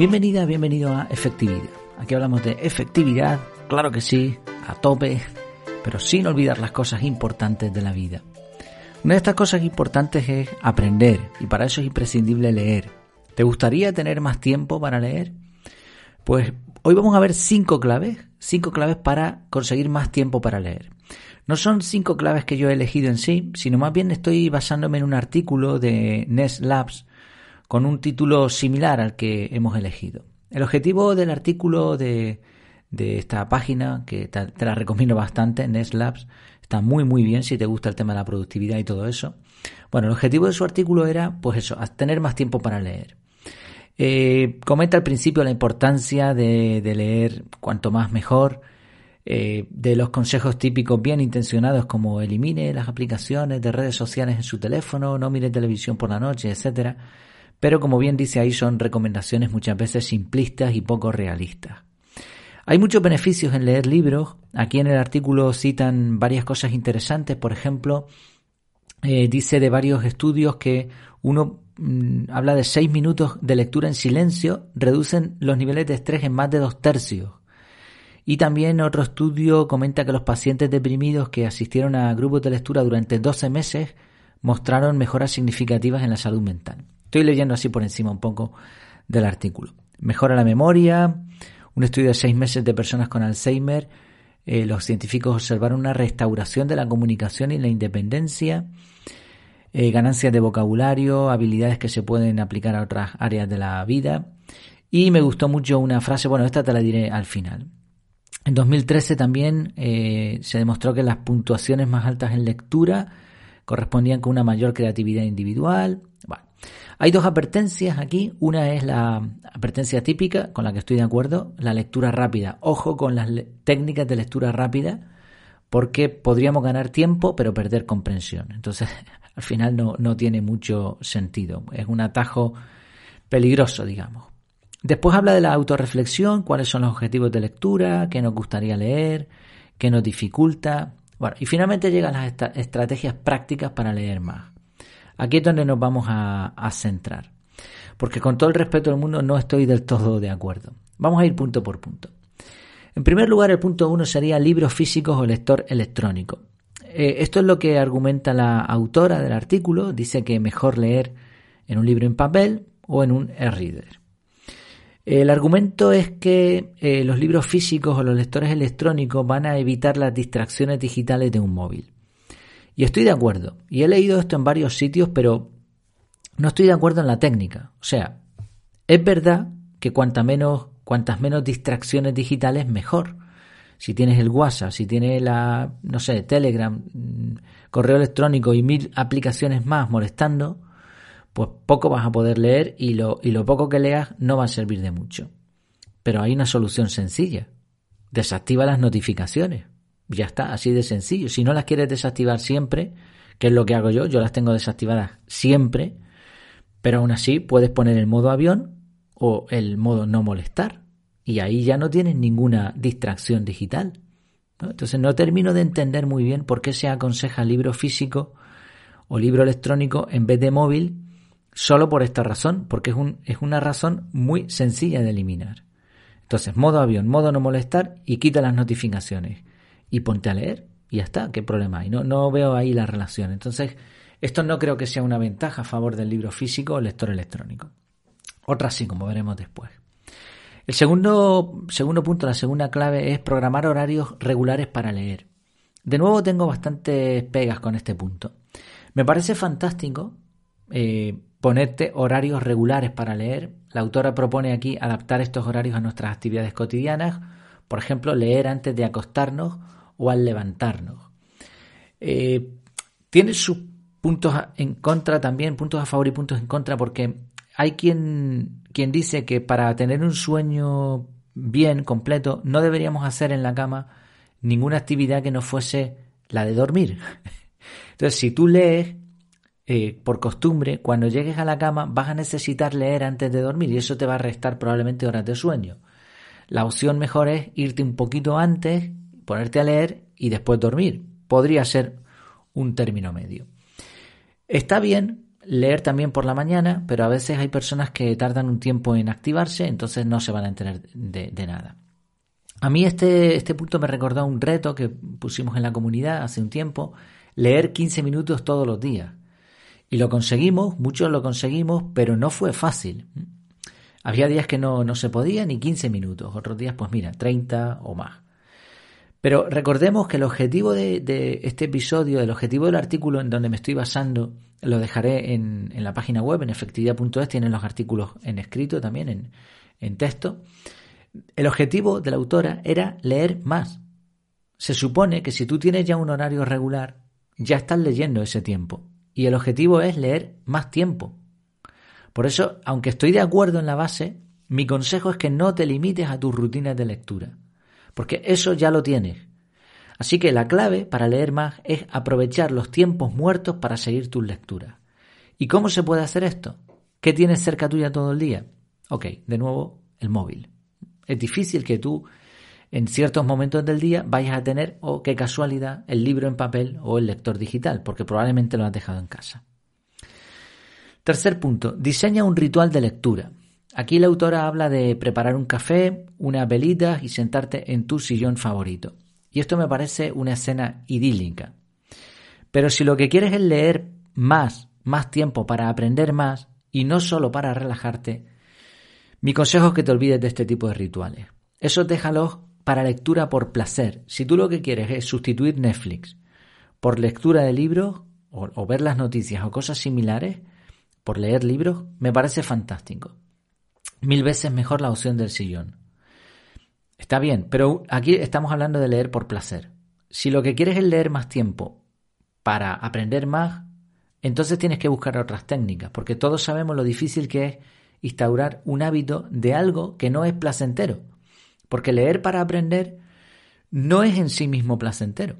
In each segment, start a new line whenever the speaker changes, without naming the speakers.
Bienvenida, bienvenido a Efectividad. Aquí hablamos de efectividad, claro que sí, a tope, pero sin olvidar las cosas importantes de la vida. Una de estas cosas importantes es aprender y para eso es imprescindible leer. ¿Te gustaría tener más tiempo para leer? Pues hoy vamos a ver cinco claves, cinco claves para conseguir más tiempo para leer. No son cinco claves que yo he elegido en sí, sino más bien estoy basándome en un artículo de Nest Labs con un título similar al que hemos elegido. El objetivo del artículo de, esta página, que te, la recomiendo bastante, Nest Labs, está muy muy bien si te gusta el tema de la productividad y todo eso. Bueno, el objetivo de su artículo era, pues eso, tener más tiempo para leer. Eh, comenta al principio la importancia de, leer cuanto más mejor, eh, de los consejos típicos bien intencionados como elimine las aplicaciones de redes sociales en su teléfono, no mire televisión por la noche, etcétera pero como bien dice ahí son recomendaciones muchas veces simplistas y poco realistas. Hay muchos beneficios en leer libros. Aquí en el artículo citan varias cosas interesantes. Por ejemplo, eh, dice de varios estudios que uno mm, habla de seis minutos de lectura en silencio reducen los niveles de estrés en más de dos tercios. Y también otro estudio comenta que los pacientes deprimidos que asistieron a grupos de lectura durante 12 meses mostraron mejoras significativas en la salud mental. Estoy leyendo así por encima un poco del artículo. Mejora la memoria. Un estudio de seis meses de personas con Alzheimer. Eh, los científicos observaron una restauración de la comunicación y la independencia. Eh, ganancias de vocabulario, habilidades que se pueden aplicar a otras áreas de la vida. Y me gustó mucho una frase, bueno, esta te la diré al final. En 2013 también eh, se demostró que las puntuaciones más altas en lectura correspondían con una mayor creatividad individual. Bueno, hay dos advertencias aquí. Una es la advertencia típica, con la que estoy de acuerdo, la lectura rápida. Ojo con las técnicas de lectura rápida, porque podríamos ganar tiempo, pero perder comprensión. Entonces, al final no, no tiene mucho sentido. Es un atajo peligroso, digamos. Después habla de la autorreflexión, cuáles son los objetivos de lectura, qué nos gustaría leer, qué nos dificulta. Bueno, y finalmente llegan las estrategias prácticas para leer más. Aquí es donde nos vamos a, centrar. Porque con todo el respeto del mundo no estoy del todo de acuerdo. Vamos a ir punto por punto. En primer lugar, el punto uno sería libros físicos o lector electrónico. Eh, esto es lo que argumenta la autora del artículo. Dice que mejor leer en un libro en papel o en un e-reader. El argumento es que eh, los libros físicos o los lectores electrónicos van a evitar las distracciones digitales de un móvil. Y estoy de acuerdo. Y he leído esto en varios sitios, pero no estoy de acuerdo en la técnica. O sea, es verdad que cuanta menos, cuantas menos distracciones digitales, mejor. Si tienes el WhatsApp, si tienes la, no sé, Telegram, mm, correo electrónico y mil aplicaciones más molestando, pues poco vas a poder leer y lo, y lo poco que leas no va a servir de mucho. Pero hay una solución sencilla. Desactiva las notificaciones. Ya está, así de sencillo. Si no las quieres desactivar siempre, que es lo que hago yo, yo las tengo desactivadas siempre, pero aún así puedes poner el modo avión o el modo no molestar y ahí ya no tienes ninguna distracción digital. Entonces no termino de entender muy bien por qué se aconseja libro físico o libro electrónico en vez de móvil solo por esta razón, porque es, un, es una razón muy sencilla de eliminar. Entonces, modo avión, modo no molestar y quita las notificaciones y ponte a leer y ya está, ¿qué problema hay? No, no veo ahí la relación. Entonces, esto no creo que sea una ventaja a favor del libro físico o lector electrónico. Otra sí, como veremos después. El segundo, segundo punto, la segunda clave es programar horarios regulares para leer. De nuevo tengo bastantes pegas con este punto. Me parece fantástico eh, ponerte horarios regulares para leer. La autora propone aquí adaptar estos horarios a nuestras actividades cotidianas. Por ejemplo, leer antes de acostarnos o al levantarnos. Eh, tiene sus puntos en contra también, puntos a favor y puntos en contra, porque hay quien, quien dice que para tener un sueño bien, completo, no deberíamos hacer en la cama ninguna actividad que no fuese la de dormir. Entonces, si tú lees, eh, por costumbre, cuando llegues a la cama vas a necesitar leer antes de dormir y eso te va a restar probablemente horas de sueño. La opción mejor es irte un poquito antes ponerte a leer y después dormir. Podría ser un término medio. Está bien leer también por la mañana, pero a veces hay personas que tardan un tiempo en activarse, entonces no se van a enterar de, nada. A mí este, este punto me recordó un reto que pusimos en la comunidad hace un tiempo, leer 15 minutos todos los días. Y lo conseguimos, muchos lo conseguimos, pero no fue fácil. Había días que no, no se podía ni 15 minutos, otros días pues mira, 30 o más. Pero recordemos que el objetivo de, este episodio, el objetivo del artículo en donde me estoy basando, lo dejaré en, la página web, en efectividad.es, tienen los artículos en escrito también, en, texto. El objetivo de la autora era leer más. Se supone que si tú tienes ya un horario regular, ya estás leyendo ese tiempo. Y el objetivo es leer más tiempo. Por eso, aunque estoy de acuerdo en la base, mi consejo es que no te limites a tus rutinas de lectura porque eso ya lo tienes. Así que la clave para leer más es aprovechar los tiempos muertos para seguir tus lecturas. ¿Y cómo se puede hacer esto? ¿Qué tienes cerca tuya todo el día? Ok, de nuevo, el móvil. Es difícil que tú en ciertos momentos del día vayas a tener, o oh, qué casualidad, el libro en papel o el lector digital, porque probablemente lo has dejado en casa. Tercer punto, diseña un ritual de lectura. Aquí la autora habla de preparar un café, una velita y sentarte en tu sillón favorito. Y esto me parece una escena idílica. Pero si lo que quieres es leer más, más tiempo para aprender más y no solo para relajarte, mi consejo es que te olvides de este tipo de rituales. Eso déjalos para lectura por placer. Si tú lo que quieres es sustituir Netflix por lectura de libros o, o ver las noticias o cosas similares, por leer libros, me parece fantástico mil veces mejor la opción del sillón. Está bien, pero aquí estamos hablando de leer por placer. Si lo que quieres es leer más tiempo para aprender más, entonces tienes que buscar otras técnicas, porque todos sabemos lo difícil que es instaurar un hábito de algo que no es placentero. Porque leer para aprender no es en sí mismo placentero.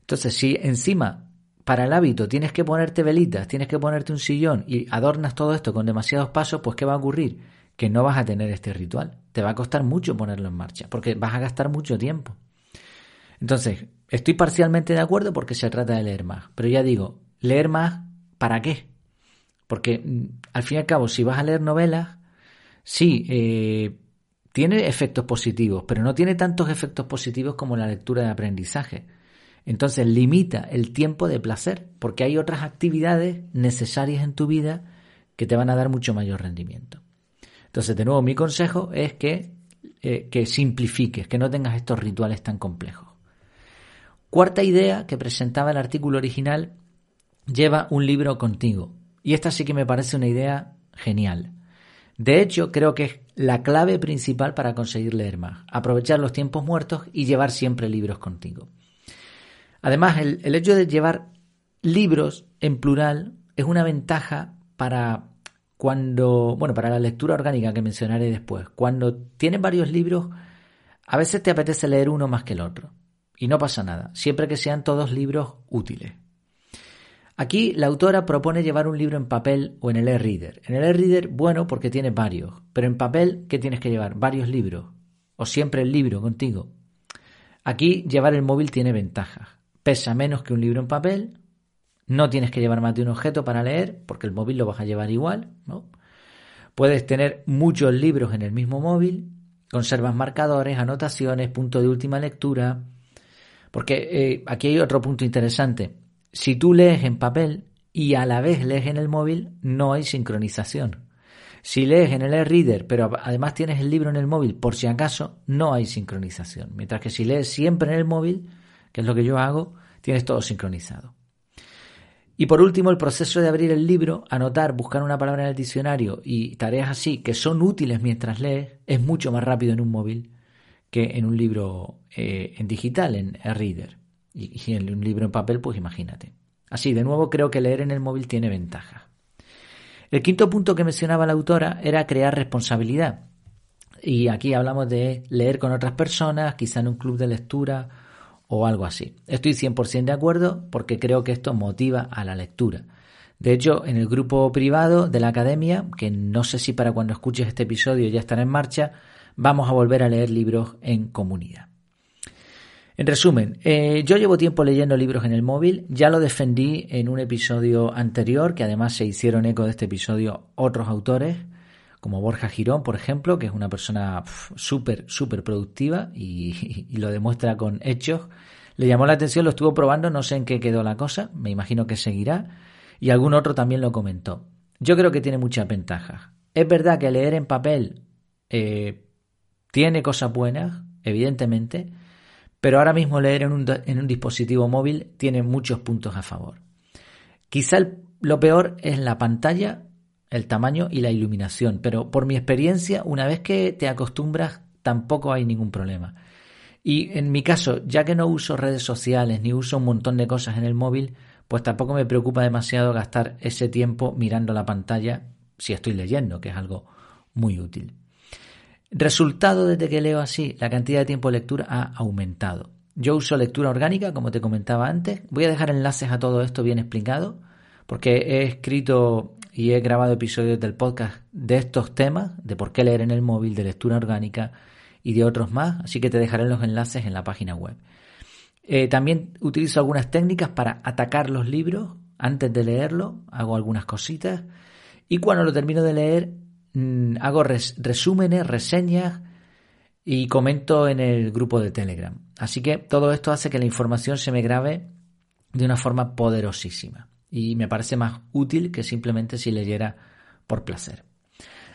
Entonces, si encima para el hábito tienes que ponerte velitas, tienes que ponerte un sillón y adornas todo esto con demasiados pasos, pues ¿qué va a ocurrir? que no vas a tener este ritual. Te va a costar mucho ponerlo en marcha, porque vas a gastar mucho tiempo. Entonces, estoy parcialmente de acuerdo porque se trata de leer más. Pero ya digo, leer más, ¿para qué? Porque mm, al fin y al cabo, si vas a leer novelas, sí, eh, tiene efectos positivos, pero no tiene tantos efectos positivos como la lectura de aprendizaje. Entonces limita el tiempo de placer, porque hay otras actividades necesarias en tu vida que te van a dar mucho mayor rendimiento. Entonces, de nuevo, mi consejo es que, eh, que simplifiques, que no tengas estos rituales tan complejos. Cuarta idea que presentaba el artículo original, lleva un libro contigo. Y esta sí que me parece una idea genial. De hecho, creo que es la clave principal para conseguir leer más. Aprovechar los tiempos muertos y llevar siempre libros contigo. Además, el, hecho de llevar libros en plural es una ventaja para cuando, bueno, para la lectura orgánica que mencionaré después, cuando tienes varios libros, a veces te apetece leer uno más que el otro. Y no pasa nada, siempre que sean todos libros útiles. Aquí la autora propone llevar un libro en papel o en el e-reader. En el e-reader, bueno, porque tiene varios, pero en papel, ¿qué tienes que llevar? Varios libros. O siempre el libro contigo. Aquí llevar el móvil tiene ventajas. Pesa menos que un libro en papel, no tienes que llevar más de un objeto para leer, porque el móvil lo vas a llevar igual, ¿no? Puedes tener muchos libros en el mismo móvil, conservas marcadores, anotaciones, punto de última lectura. Porque eh, aquí hay otro punto interesante. Si tú lees en papel y a la vez lees en el móvil, no hay sincronización. Si lees en el e-reader, pero además tienes el libro en el móvil, por si acaso, no hay sincronización. Mientras que si lees siempre en el móvil, que es lo que yo hago, tienes todo sincronizado. Y por último, el proceso de abrir el libro, anotar, buscar una palabra en el diccionario y tareas así que son útiles mientras lees, es mucho más rápido en un móvil que en un libro eh, en digital, en e-reader. Y, en un libro en papel, pues imagínate. Así, de nuevo, creo que leer en el móvil tiene ventajas. El quinto punto que mencionaba la autora era crear responsabilidad. Y aquí hablamos de leer con otras personas, quizá en un club de lectura o algo así. Estoy 100% de acuerdo porque creo que esto motiva a la lectura. De hecho, en el grupo privado de la academia, que no sé si para cuando escuches este episodio ya estará en marcha, vamos a volver a leer libros en comunidad. En resumen, eh, yo llevo tiempo leyendo libros en el móvil, ya lo defendí en un episodio anterior, que además se hicieron eco de este episodio otros autores, como Borja Girón, por ejemplo, que es una persona súper, súper productiva y, lo demuestra con hechos. Le llamó la atención, lo estuvo probando, no sé en qué quedó la cosa, me imagino que seguirá, y algún otro también lo comentó. Yo creo que tiene muchas ventajas. Es verdad que leer en papel eh, tiene cosas buenas, evidentemente, pero ahora mismo leer en un dispositivo móvil tiene muchos puntos a favor. Quizá lo peor es la pantalla, el tamaño y la iluminación, pero por mi experiencia, una vez que te acostumbras, tampoco hay ningún problema. Y en mi caso, ya que no uso redes sociales ni uso un montón de cosas en el móvil, pues tampoco me preocupa demasiado gastar ese tiempo mirando la pantalla si estoy leyendo, que es algo muy útil. Resultado desde que leo así, la cantidad de tiempo de lectura ha aumentado. Yo uso lectura orgánica, como te comentaba antes. Voy a dejar enlaces a todo esto bien explicado, porque he escrito y he grabado episodios del podcast de estos temas, de por qué leer en el móvil, de lectura orgánica y de otros más, así que te dejaré los enlaces en la página web. Eh, también utilizo algunas técnicas para atacar los libros antes de leerlo, hago algunas cositas y cuando lo termino de leer Mm, hago resúmenes, reseñas y comento en el grupo de Telegram. Así que todo esto hace que la información se me grabe de una forma poderosísima y me parece más útil que simplemente si leyera por placer.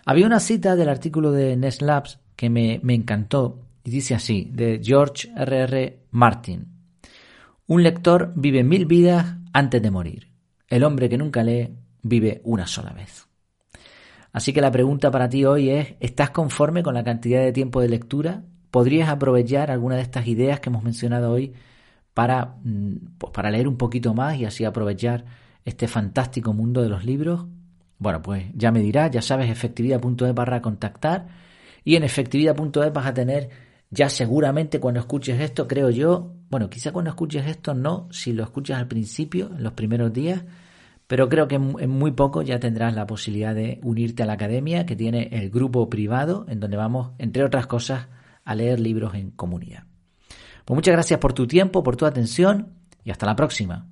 Había una cita del artículo de Nest Labs que me, me encantó y dice así, de George R.R. R. Martin. Un lector vive mil vidas antes de morir. El hombre que nunca lee vive una sola vez. Así que la pregunta para ti hoy es, ¿estás conforme con la cantidad de tiempo de lectura? ¿Podrías aprovechar alguna de estas ideas que hemos mencionado hoy para, mm, pues para leer un poquito más y así aprovechar este fantástico mundo de los libros? Bueno, pues ya me dirás, ya sabes, efectividad.es barra contactar y en efectividad.es vas a tener ya seguramente cuando escuches esto, creo yo, bueno, quizá cuando escuches esto no, si lo escuchas al principio, en los primeros días, pero creo que en muy poco ya tendrás la posibilidad de unirte a la academia que tiene el grupo privado en donde vamos, entre otras cosas, a leer libros en comunidad. Pues muchas gracias por tu tiempo, por tu atención y hasta la próxima.